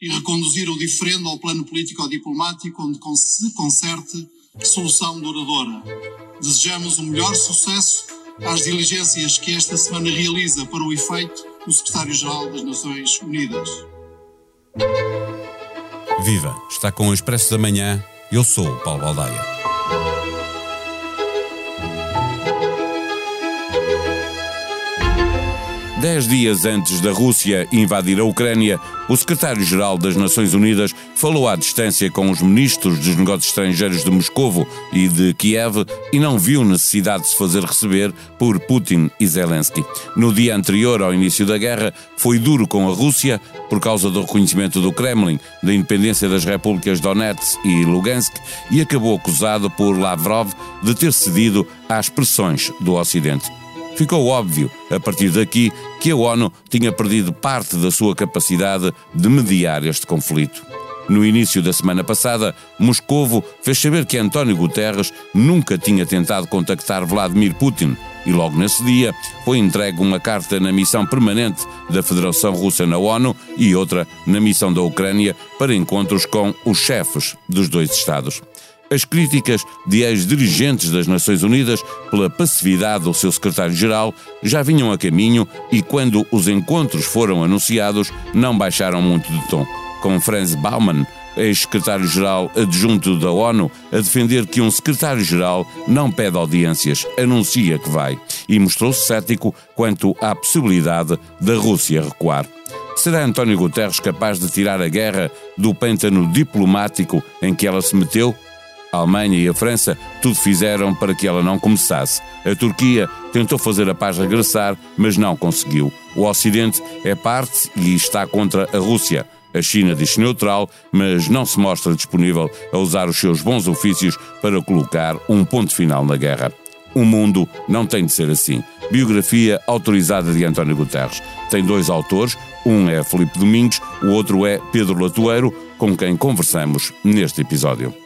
e reconduzir o diferendo ao plano político-diplomático onde se conserte solução duradoura. Desejamos o melhor sucesso às diligências que esta semana realiza para o efeito o Secretário-Geral das Nações Unidas. Viva! Está com o Expresso da Manhã. Eu sou o Paulo Baldaia. Dez dias antes da Rússia invadir a Ucrânia, o secretário-geral das Nações Unidas falou à distância com os ministros dos negócios estrangeiros de Moscovo e de Kiev e não viu necessidade de se fazer receber por Putin e Zelensky. No dia anterior ao início da guerra, foi duro com a Rússia por causa do reconhecimento do Kremlin da independência das repúblicas Donetsk e Lugansk e acabou acusado por Lavrov de ter cedido às pressões do Ocidente. Ficou óbvio, a partir daqui, que a ONU tinha perdido parte da sua capacidade de mediar este conflito. No início da semana passada, Moscovo fez saber que António Guterres nunca tinha tentado contactar Vladimir Putin e logo nesse dia foi entregue uma carta na missão permanente da Federação Russa na ONU e outra na missão da Ucrânia para encontros com os chefes dos dois Estados. As críticas de ex-dirigentes das Nações Unidas pela passividade do seu secretário-geral já vinham a caminho e, quando os encontros foram anunciados, não baixaram muito de tom. Com Franz Baumann, ex-secretário-geral adjunto da ONU, a defender que um secretário-geral não pede audiências, anuncia que vai, e mostrou-se cético quanto à possibilidade da Rússia recuar. Será António Guterres capaz de tirar a guerra do pântano diplomático em que ela se meteu? A Alemanha e a França tudo fizeram para que ela não começasse. A Turquia tentou fazer a paz regressar, mas não conseguiu. O Ocidente é parte e está contra a Rússia. A China diz neutral, mas não se mostra disponível a usar os seus bons ofícios para colocar um ponto final na guerra. O mundo não tem de ser assim. Biografia autorizada de António Guterres. Tem dois autores, um é Felipe Domingos, o outro é Pedro Latoeiro, com quem conversamos neste episódio.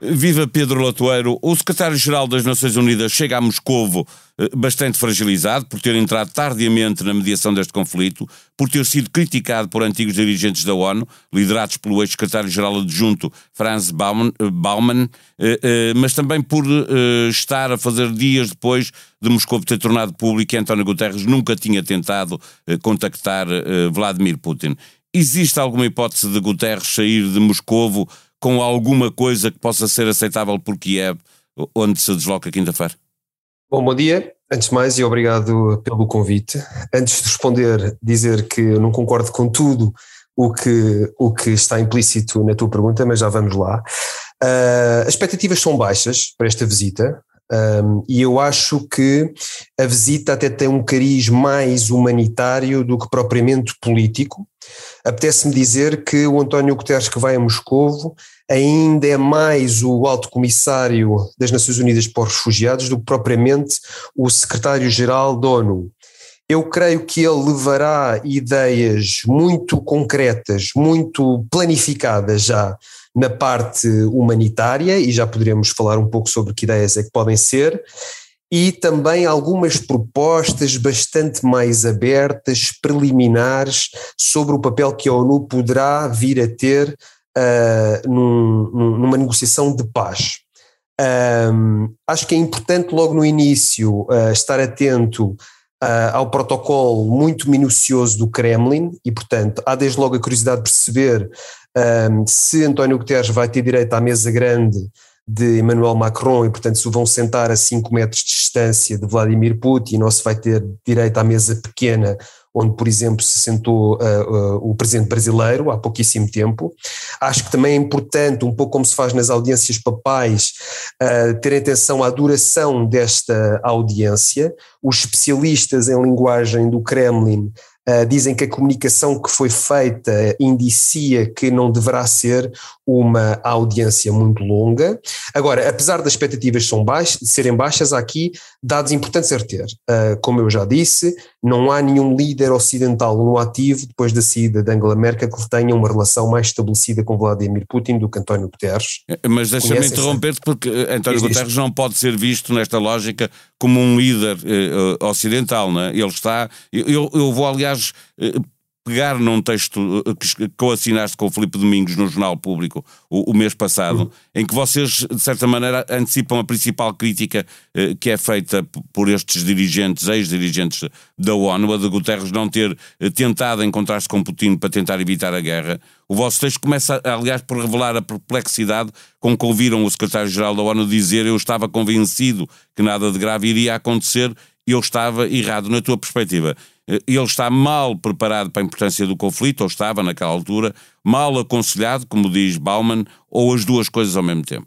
Viva Pedro Latoeiro. O secretário-geral das Nações Unidas chega a Moscovo eh, bastante fragilizado por ter entrado tardiamente na mediação deste conflito, por ter sido criticado por antigos dirigentes da ONU, liderados pelo ex-secretário-geral adjunto Franz Baumann, eh, Baumann eh, mas também por estar a fazer dias depois de Moscou ter tornado público que António Guterres nunca tinha tentado contactar Vladimir Putin. Existe alguma hipótese de Guterres sair de Moscovo com alguma coisa que possa ser aceitável por Kiev, onde se desloca quinta-feira? Bom, bom dia. Antes de mais, e obrigado pelo convite. Antes de responder, dizer que não concordo com tudo o que, o que está implícito na tua pergunta, mas já vamos lá. Uh, as expectativas são baixas para esta visita. Um, e eu acho que a visita até tem um cariz mais humanitário do que propriamente político. Apetece-me dizer que o António Guterres que vai a Moscovo ainda é mais o alto comissário das Nações Unidas para os Refugiados do que propriamente o secretário-geral da ONU. Eu creio que ele levará ideias muito concretas, muito planificadas já na parte humanitária, e já poderemos falar um pouco sobre que ideias é que podem ser, e também algumas propostas bastante mais abertas, preliminares, sobre o papel que a ONU poderá vir a ter uh, num, numa negociação de paz. Um, acho que é importante logo no início uh, estar atento uh, ao protocolo muito minucioso do Kremlin e, portanto, há desde logo a curiosidade de perceber um, se António Guterres vai ter direito à mesa grande de Emmanuel Macron e, portanto, se vão sentar a 5 metros de distância de Vladimir Putin ou se vai ter direito à mesa pequena onde, por exemplo, se sentou uh, uh, o presidente brasileiro há pouquíssimo tempo. Acho que também é importante, um pouco como se faz nas audiências papais, uh, ter atenção à duração desta audiência. Os especialistas em linguagem do Kremlin uh, dizem que a comunicação que foi feita indicia que não deverá ser uma audiência muito longa. Agora, apesar das expectativas são baixas, serem baixas, há aqui dados importantes a reter. Uh, como eu já disse, não há nenhum líder ocidental no ativo, depois da saída de Angela Merkel, que tenha uma relação mais estabelecida com Vladimir Putin do que António Guterres. Mas deixa-me interromper-te, porque António Guterres não pode ser visto nesta lógica como um líder eh, ocidental, não é? Ele está. Eu, eu vou, aliás, eh, pegar num texto eh, que, que assinaste com o Filipe Domingos no Jornal Público o, o mês passado, uhum. em que vocês, de certa maneira, antecipam a principal crítica eh, que é feita por estes dirigentes, ex-dirigentes da ONU, a de Guterres não ter eh, tentado encontrar-se com Putin para tentar evitar a guerra. O vosso texto começa, aliás, por revelar a perplexidade com que ouviram o secretário-geral da ONU dizer eu estava convencido que nada de grave iria acontecer eu estava errado. Na tua perspectiva, ele está mal preparado para a importância do conflito, ou estava naquela altura, mal aconselhado, como diz Bauman, ou as duas coisas ao mesmo tempo?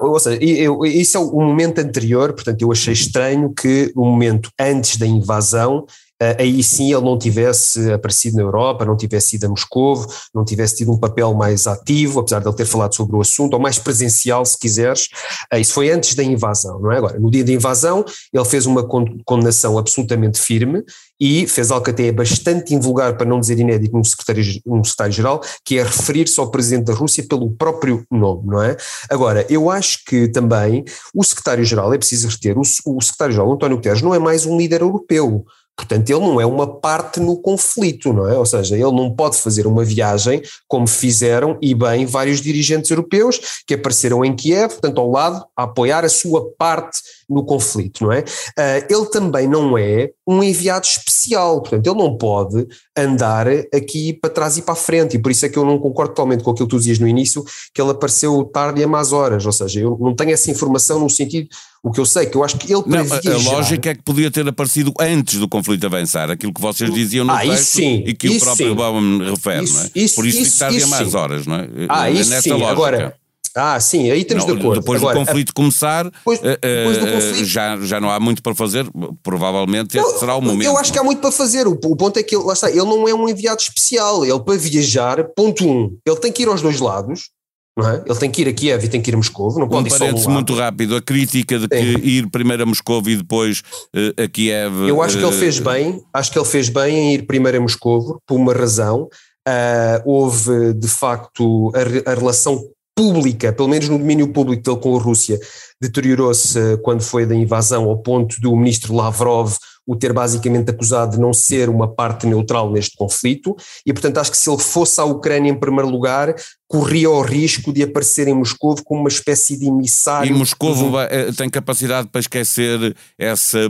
Ou seja, eu, isso é o momento anterior, portanto, eu achei estranho que o momento antes da invasão eh, aí sim ele não tivesse aparecido na Europa, não tivesse ido a Moscou, não tivesse tido um papel mais ativo, apesar de ele ter falado sobre o assunto, ou mais presencial, se quiseres. Eh, isso foi antes da invasão, não é? Agora, no dia da invasão, ele fez uma condenação absolutamente firme e fez algo que até é bastante invulgar, para não dizer inédito, no secretário-geral, secretário que é referir-se ao presidente da Rússia pelo próprio nome, não é? Agora, eu acho que também o secretário-geral, é preciso reter, o, o secretário-geral António Guterres não é mais um líder europeu. Portanto, ele não é uma parte no conflito, não é? Ou seja, ele não pode fazer uma viagem como fizeram e bem vários dirigentes europeus que apareceram em Kiev, portanto, ao lado, a apoiar a sua parte no conflito, não é? Uh, ele também não é um enviado especial, portanto, ele não pode andar aqui para trás e para a frente, e por isso é que eu não concordo totalmente com aquilo que tu dizias no início, que ele apareceu tarde e a más horas, ou seja, eu não tenho essa informação no sentido, o que eu sei, que eu acho que ele não, a, a lógica é que podia ter aparecido antes do conflito avançar, aquilo que vocês diziam no ah, texto sim, e que o próprio Bauman refere, isso, é? Isso, por isso, isso tarde a más horas, não é? Ah, é isso sim, lógica. agora ah, sim, aí temos não, de acordo. Depois Agora, do conflito começar, depois, eh, depois do eh, conflito, já, já não há muito para fazer, provavelmente não, será o momento. Eu acho que há muito para fazer, o, o ponto é que ele, lá está, ele não é um enviado especial, ele para viajar, ponto um, ele tem que ir aos dois lados, não é? Ele tem que ir a Kiev e tem que ir a Moscou, não pode um muito rápido, a crítica de que ir primeiro a Moscou e depois uh, a Kiev... Eu acho uh, que ele fez bem, acho que ele fez bem em ir primeiro a Moscou, por uma razão, uh, houve de facto a, a relação pública, pelo menos no domínio público dele com a Rússia, deteriorou-se eh, quando foi da invasão ao ponto do ministro Lavrov o ter basicamente acusado de não ser uma parte neutral neste conflito, e portanto acho que se ele fosse à Ucrânia em primeiro lugar, corria o risco de aparecer em Moscou como uma espécie de emissário. E Moscou eh, tem capacidade para esquecer essa, eh,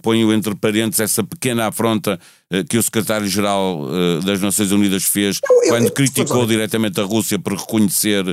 ponho entre parênteses, essa pequena afronta que o secretário-geral das Nações Unidas fez eu, eu, quando eu, criticou diretamente a Rússia por reconhecer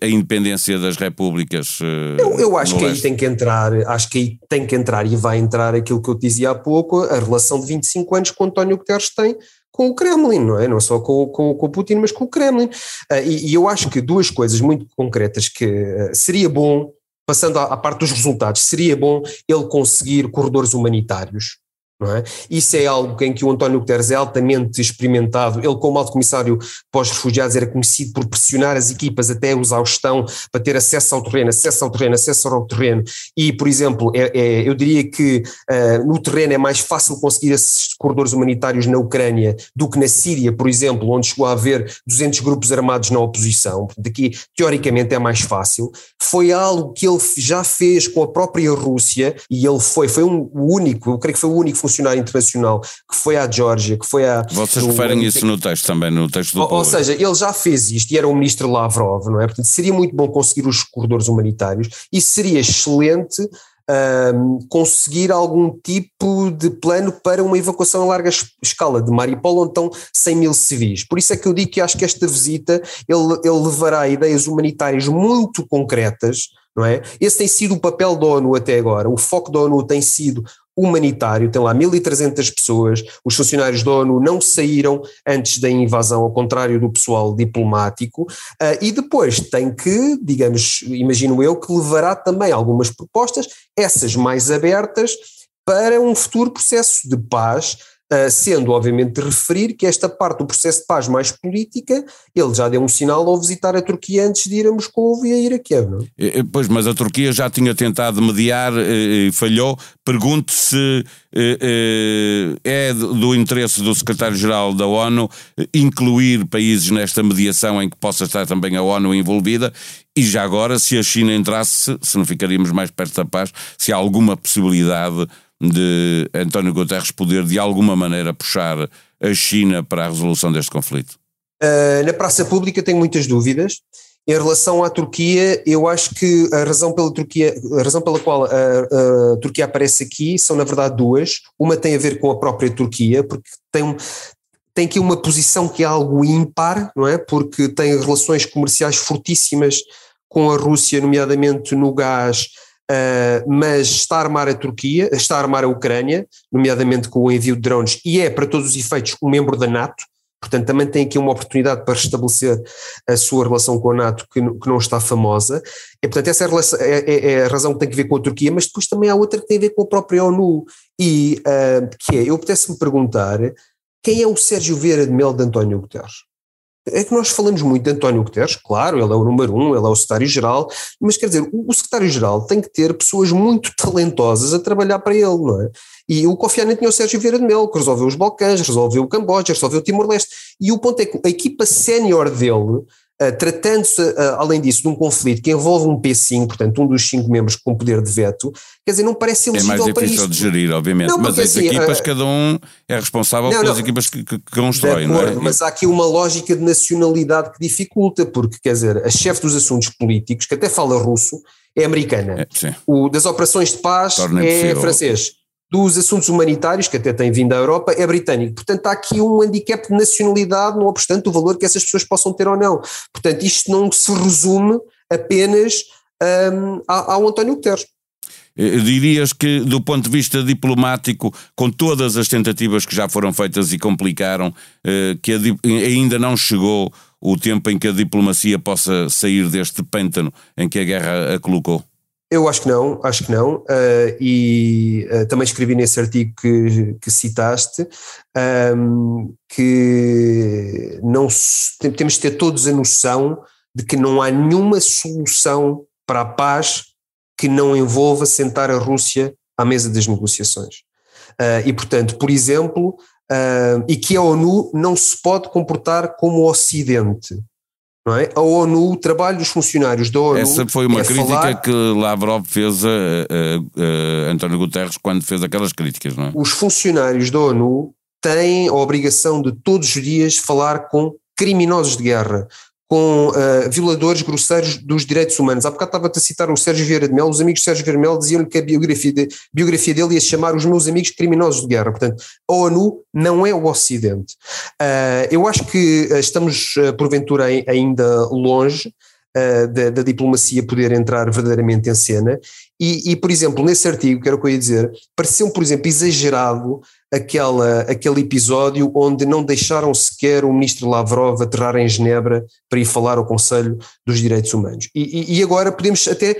a independência das repúblicas. Eu, eu acho que leste. aí tem que entrar, acho que aí tem que entrar e vai entrar aquilo que eu dizia há pouco, a relação de 25 anos que o António Guterres tem com o Kremlin, não é? Não só com, com, com o Putin, mas com o Kremlin. Uh, e, e, eu acho que duas coisas muito concretas que uh, seria bom, passando à, à parte dos resultados, seria bom ele conseguir corredores humanitários é? Isso é algo em que o António Guterres é altamente experimentado. Ele, como alto comissário pós-refugiados, era conhecido por pressionar as equipas até a exaustão para ter acesso ao terreno, acesso ao terreno, acesso ao terreno. E, por exemplo, é, é, eu diria que uh, no terreno é mais fácil conseguir esses corredores humanitários na Ucrânia do que na Síria, por exemplo, onde chegou a haver 200 grupos armados na oposição. Daqui, teoricamente, é mais fácil. Foi algo que ele já fez com a própria Rússia e ele foi, foi um, o único, eu creio que foi o único funcionário internacional que foi à Geórgia, que foi à. Vocês no, referem isso no texto também, no texto do Ou, ou seja, ele já fez isto e era o ministro Lavrov, não é? Portanto, seria muito bom conseguir os corredores humanitários e seria excelente. Um, conseguir algum tipo de plano para uma evacuação a larga escala de Mariupol, onde estão 100 mil civis. Por isso é que eu digo que acho que esta visita ele, ele levará ideias humanitárias muito concretas, não é? Esse tem sido o papel da ONU até agora. O foco da ONU tem sido humanitário, tem lá 1.300 pessoas, os funcionários da ONU não saíram antes da invasão, ao contrário do pessoal diplomático, uh, e depois tem que, digamos, imagino eu, que levará também algumas propostas, essas mais abertas, para um futuro processo de paz sendo obviamente de referir que esta parte do processo de paz mais política, ele já deu um sinal ao visitar a Turquia antes de ir a Moscou e a ir a Kiev, não é? Pois, mas a Turquia já tinha tentado mediar e falhou. Pergunto se é do interesse do secretário-geral da ONU incluir países nesta mediação em que possa estar também a ONU envolvida e já agora, se a China entrasse, se não ficaríamos mais perto da paz, se há alguma possibilidade de António Guterres poder de alguma maneira puxar a China para a resolução deste conflito? Uh, na praça pública tenho muitas dúvidas. Em relação à Turquia, eu acho que a razão pela Turquia, a razão pela qual a, a, Turquia aparece aqui são na verdade duas. Uma tem a ver com a própria Turquia, porque tem, tem aqui uma posição que é algo ímpar, não é? Porque tem relações comerciais fortíssimas com a Rússia, nomeadamente no gás, uh, mas está a armar a Turquia, está a armar a Ucrânia, nomeadamente com o envio de drones, e é, para todos os efeitos, um membro da NATO, portanto também tem aqui uma oportunidade para restabelecer a sua relação com a NATO, que, que não está famosa, e portanto essa é a, relação, é, é, é a, razão que tem que ver com a Turquia, mas depois também há outra que tem a ver com a própria ONU, e uh, que é, eu pudesse-me perguntar, quem é o Sérgio Vieira de Mel de António Guterres? É que nós falamos muito de António Guterres, claro, ele é o número um, ele é o secretário-geral, mas quer dizer, o secretário-geral tem que ter pessoas muito talentosas a trabalhar para ele, não é? E o Kofi Annan tinha o Sérgio Vieira de Mel, que resolveu os Balcãs, resolveu o Camboja, resolveu o Timor-Leste, e o ponto é que a equipa sénior dele Tratando-se, uh, além disso, de um conflito que envolve um P5, portanto, um dos cinco membros com poder de veto, quer dizer, não parece elegível para É mais difícil de gerir, obviamente, não, mas as assim, equipas, uh, cada um é responsável não, pelas não, equipas que, que, que constroem, não é? Mas há aqui uma lógica de nacionalidade que dificulta, porque, quer dizer, a chefe dos assuntos políticos, que até fala russo, é americana. É, o das operações de paz Torna é francês dos assuntos humanitários, que até tem vindo à Europa, é britânico. Portanto, há aqui um handicap de nacionalidade, não obstante o valor que essas pessoas possam ter ou não. Portanto, isto não se resume apenas um, ao António Guterres. Eh, dirias que, do ponto de vista diplomático, com todas as tentativas que já foram feitas e complicaram, eh, que ainda não chegou o tempo em que a diplomacia possa sair deste pântano em que a guerra a colocou? Eu acho que não, acho que não, uh, e uh, também escrevi nesse artigo que, que citaste um, que não temos de ter todos a noção de que não há nenhuma solução para a paz que não envolva sentar a Rússia à mesa das negociações. Uh, e, portanto, por exemplo, e que a ONU não se pode comportar como o Ocidente não é? A ONU, o trabalho dos funcionários da ONU. Essa foi uma é crítica falar... que Lavrov fez a, a, a, António Guterres quando fez aquelas críticas, não é? Os funcionários da ONU têm a obrigação de todos os dias falar com criminosos de guerra, com uh, violadores grosseiros dos direitos humanos. Há bocado estava-te a citar o Sérgio Vieira de Mel, os amigos de Sérgio Vieira de Mel diziam-lhe que a biografia, de, biografia dele ia chamar Os Meus Amigos Criminosos de Guerra. Portanto, a ONU não é o Ocidente. Uh, eu acho que uh, estamos, porventura, ainda longe da, da, diplomacia poder entrar verdadeiramente em cena. E, e, por exemplo, nesse artigo, que era o que eu ia dizer, pareceu-me, por exemplo, exagerado aquela, aquele episódio onde não deixaram sequer o ministro Lavrov aterrar em Genebra para ir falar ao Conselho dos Direitos Humanos. E, e, e agora podemos até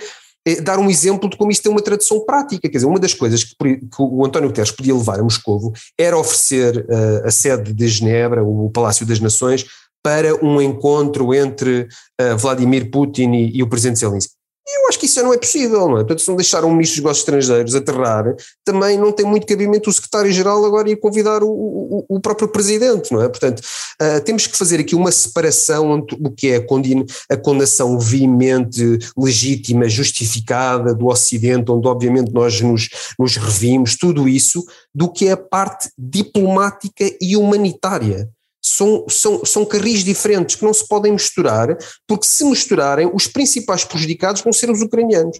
eh, dar um exemplo de como isto tem uma tradução prática. Quer dizer, uma das coisas que, o António Guterres podia levar a Moscovo era oferecer uh, a sede de Genebra, o Palácio das Nações, para um encontro entre uh, Vladimir Putin e, e o presidente Zelensky. Eu acho que isso não é possível, não é? Portanto, se não deixar um ministro dos negócios estrangeiros aterrar, também não tem muito cabimento o secretário-geral agora ir convidar o, o, o, próprio presidente, não é? Portanto, uh, temos que fazer aqui uma separação entre o que é a, a condenação veemente, legítima, justificada do Ocidente, onde obviamente nós nos, nos revimos, tudo isso, do que é a parte diplomática e humanitária são, são, são carris diferentes que não se podem misturar, porque se misturarem, os principais prejudicados vão ser os ucranianos.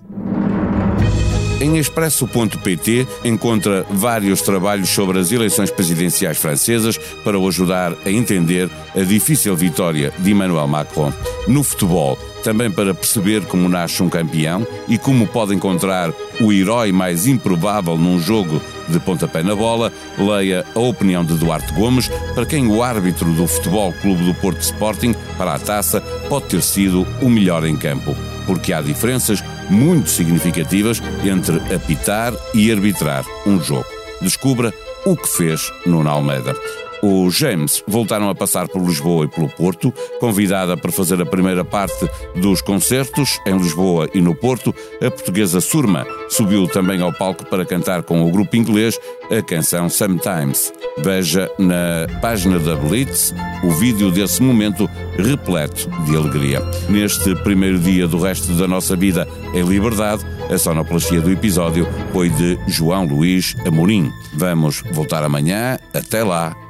Em expresso.pt encontra vários trabalhos sobre as eleições presidenciais francesas para o ajudar a entender a difícil vitória de Emmanuel Macron. No futebol, também para perceber como nasce um campeão e como pode encontrar o herói mais improvável num jogo de pontapé na bola, leia a opinião de Duarte Gomes, para quem o árbitro do Futebol Clube do Porto Sporting para a taça pode ter sido o melhor em campo, porque há diferenças muito significativas entre apitar e arbitrar um jogo. Descubra o que fez Nuno Almeida. Os James voltaram a passar por Lisboa e pelo Porto, convidada para fazer a primeira parte dos concertos em Lisboa e no Porto. A portuguesa Surma subiu também ao palco para cantar com o grupo inglês a canção Sometimes. Veja na página da Blitz o vídeo desse momento repleto de alegria. Neste primeiro dia do resto da nossa vida em liberdade, a sonoplastia do episódio foi de João Luís Amorim. Vamos voltar amanhã. Até lá.